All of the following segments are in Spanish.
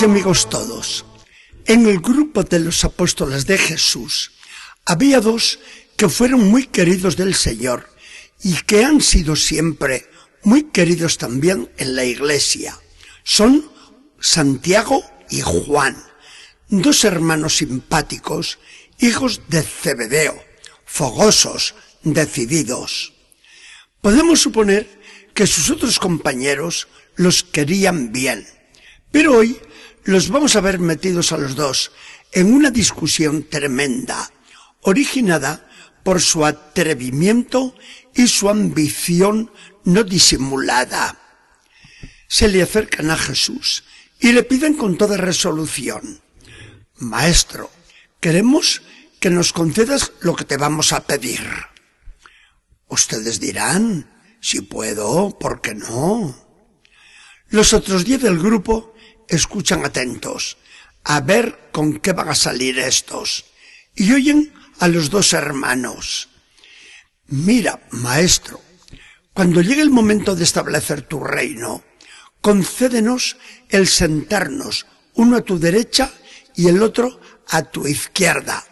Amigos todos, en el grupo de los apóstoles de Jesús había dos que fueron muy queridos del Señor y que han sido siempre muy queridos también en la iglesia. Son Santiago y Juan, dos hermanos simpáticos, hijos de Zebedeo, fogosos, decididos. Podemos suponer que sus otros compañeros los querían bien, pero hoy los vamos a ver metidos a los dos en una discusión tremenda, originada por su atrevimiento y su ambición no disimulada. Se le acercan a Jesús y le piden con toda resolución, Maestro, queremos que nos concedas lo que te vamos a pedir. Ustedes dirán, si puedo, ¿por qué no? Los otros diez del grupo escuchan atentos, a ver con qué van a salir estos, y oyen a los dos hermanos. Mira, maestro, cuando llegue el momento de establecer tu reino, concédenos el sentarnos uno a tu derecha y el otro a tu izquierda.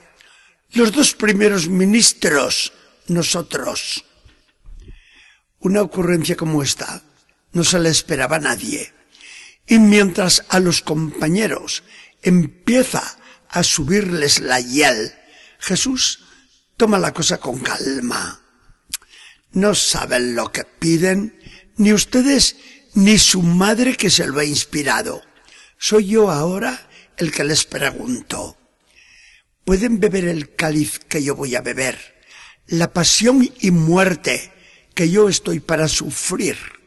Los dos primeros ministros, nosotros. Una ocurrencia como esta no se le esperaba a nadie. Y mientras a los compañeros empieza a subirles la hiel, Jesús toma la cosa con calma. No saben lo que piden, ni ustedes ni su madre que se lo ha inspirado. Soy yo ahora el que les pregunto. ¿Pueden beber el cáliz que yo voy a beber? La pasión y muerte que yo estoy para sufrir.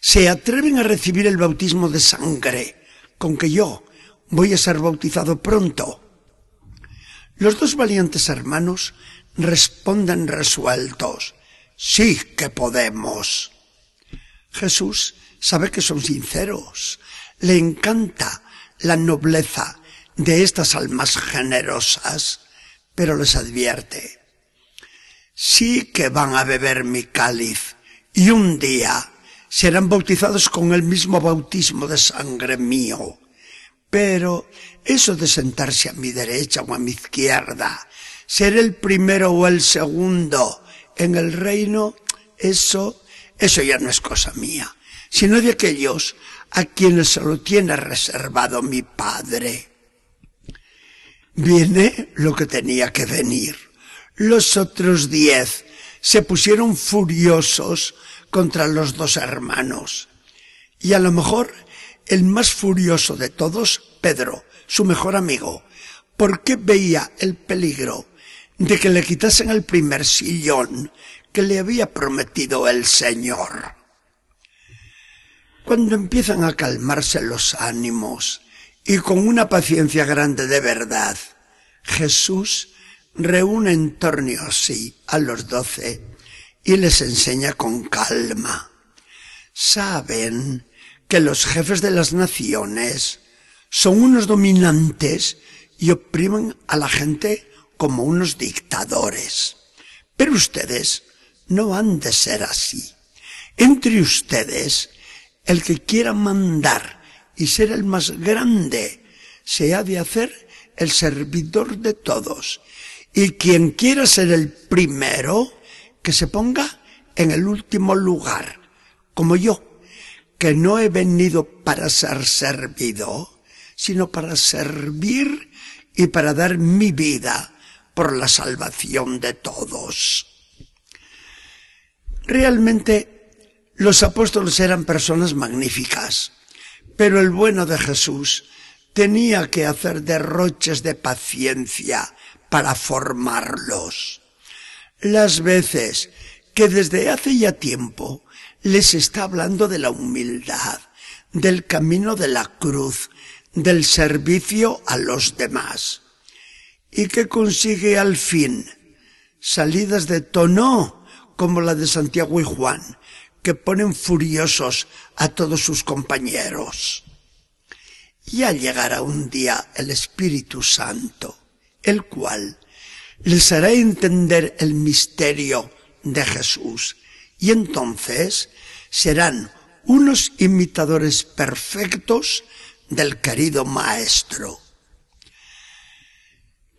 Se atreven a recibir el bautismo de sangre con que yo voy a ser bautizado pronto. Los dos valientes hermanos responden resueltos. Sí que podemos. Jesús sabe que son sinceros. Le encanta la nobleza de estas almas generosas, pero les advierte sí que van a beber mi cáliz y un día serán bautizados con el mismo bautismo de sangre mío. Pero eso de sentarse a mi derecha o a mi izquierda, ser el primero o el segundo en el reino, eso, eso ya no es cosa mía, sino de aquellos a quienes se lo tiene reservado mi Padre. Viene lo que tenía que venir. Los otros diez se pusieron furiosos contra los dos hermanos. Y a lo mejor el más furioso de todos, Pedro, su mejor amigo, porque veía el peligro de que le quitasen el primer sillón que le había prometido el Señor. Cuando empiezan a calmarse los ánimos y con una paciencia grande de verdad, Jesús reúne en torno a sí a los doce y les enseña con calma. Saben que los jefes de las naciones son unos dominantes y oprimen a la gente como unos dictadores. Pero ustedes no han de ser así. Entre ustedes, el que quiera mandar y ser el más grande, se ha de hacer el servidor de todos y quien quiera ser el primero, que se ponga en el último lugar, como yo, que no he venido para ser servido, sino para servir y para dar mi vida por la salvación de todos. Realmente, los apóstoles eran personas magníficas, pero el bueno de Jesús tenía que hacer derroches de paciencia para formarlos. Las veces que desde hace ya tiempo les está hablando de la humildad, del camino de la cruz, del servicio a los demás. Y que consigue al fin salidas de tono como la de Santiago y Juan, que ponen furiosos a todos sus compañeros. Ya llegará un día el Espíritu Santo el cual les hará entender el misterio de Jesús y entonces serán unos imitadores perfectos del querido Maestro.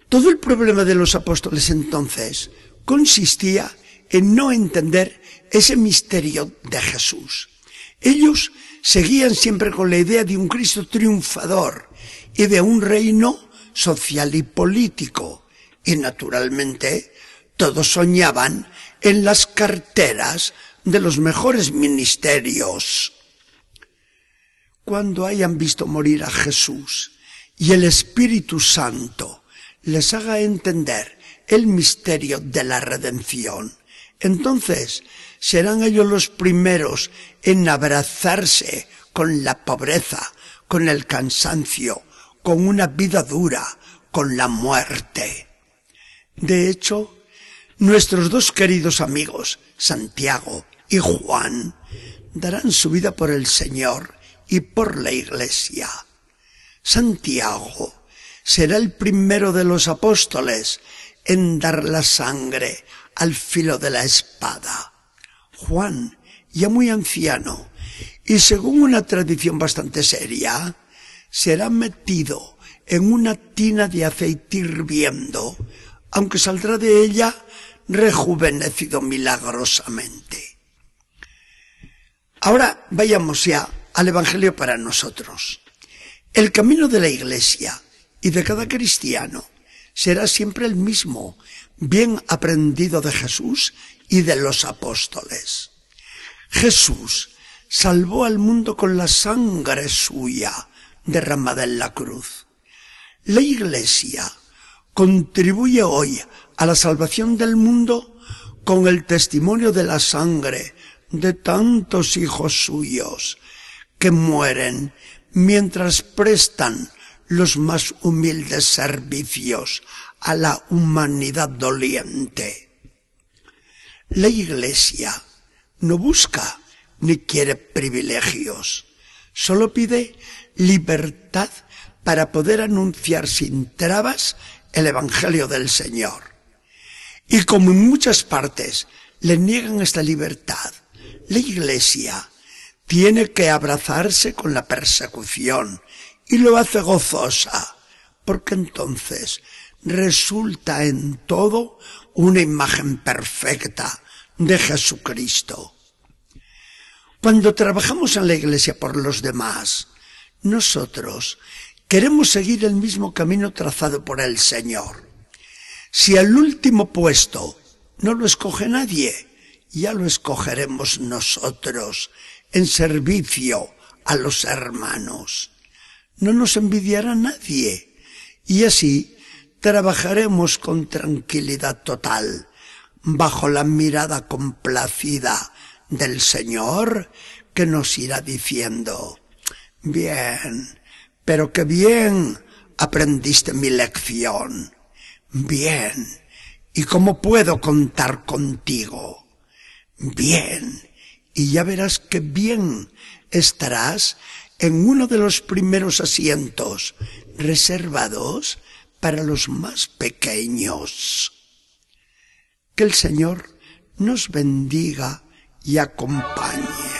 Todo el problema de los apóstoles entonces consistía en no entender ese misterio de Jesús. Ellos seguían siempre con la idea de un Cristo triunfador y de un reino social y político. Y naturalmente todos soñaban en las carteras de los mejores ministerios. Cuando hayan visto morir a Jesús y el Espíritu Santo les haga entender el misterio de la redención, entonces serán ellos los primeros en abrazarse con la pobreza, con el cansancio, con una vida dura, con la muerte. De hecho, nuestros dos queridos amigos, Santiago y Juan, darán su vida por el Señor y por la Iglesia. Santiago será el primero de los apóstoles en dar la sangre al filo de la espada. Juan, ya muy anciano, y según una tradición bastante seria, será metido en una tina de aceite hirviendo, aunque saldrá de ella rejuvenecido milagrosamente. Ahora vayamos ya al Evangelio para nosotros. El camino de la Iglesia y de cada cristiano será siempre el mismo, bien aprendido de Jesús y de los apóstoles. Jesús salvó al mundo con la sangre suya derramada en la cruz. La Iglesia contribuye hoy a la salvación del mundo con el testimonio de la sangre de tantos hijos suyos que mueren mientras prestan los más humildes servicios a la humanidad doliente. La Iglesia no busca ni quiere privilegios, solo pide libertad para poder anunciar sin trabas el Evangelio del Señor. Y como en muchas partes le niegan esta libertad, la Iglesia tiene que abrazarse con la persecución y lo hace gozosa, porque entonces resulta en todo una imagen perfecta de Jesucristo. Cuando trabajamos en la iglesia por los demás, nosotros queremos seguir el mismo camino trazado por el Señor. Si el último puesto no lo escoge nadie, ya lo escogeremos nosotros en servicio a los hermanos. No nos envidiará nadie y así trabajaremos con tranquilidad total, bajo la mirada complacida del Señor que nos irá diciendo, bien, pero qué bien aprendiste mi lección. Bien. ¿Y cómo puedo contar contigo? Bien. Y ya verás que bien estarás en uno de los primeros asientos reservados para los más pequeños. Que el Señor nos bendiga y acompañe.